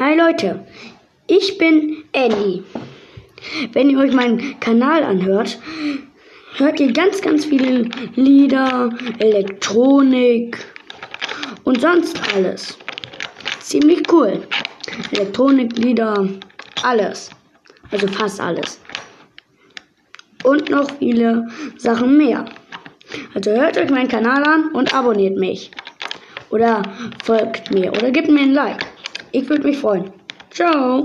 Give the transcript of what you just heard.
Hi Leute, ich bin Andy. Wenn ihr euch meinen Kanal anhört, hört ihr ganz, ganz viele Lieder, Elektronik und sonst alles. Ziemlich cool. Elektroniklieder, alles. Also fast alles. Und noch viele Sachen mehr. Also hört euch meinen Kanal an und abonniert mich. Oder folgt mir oder gebt mir ein Like. Ich würde mich freuen. Ciao.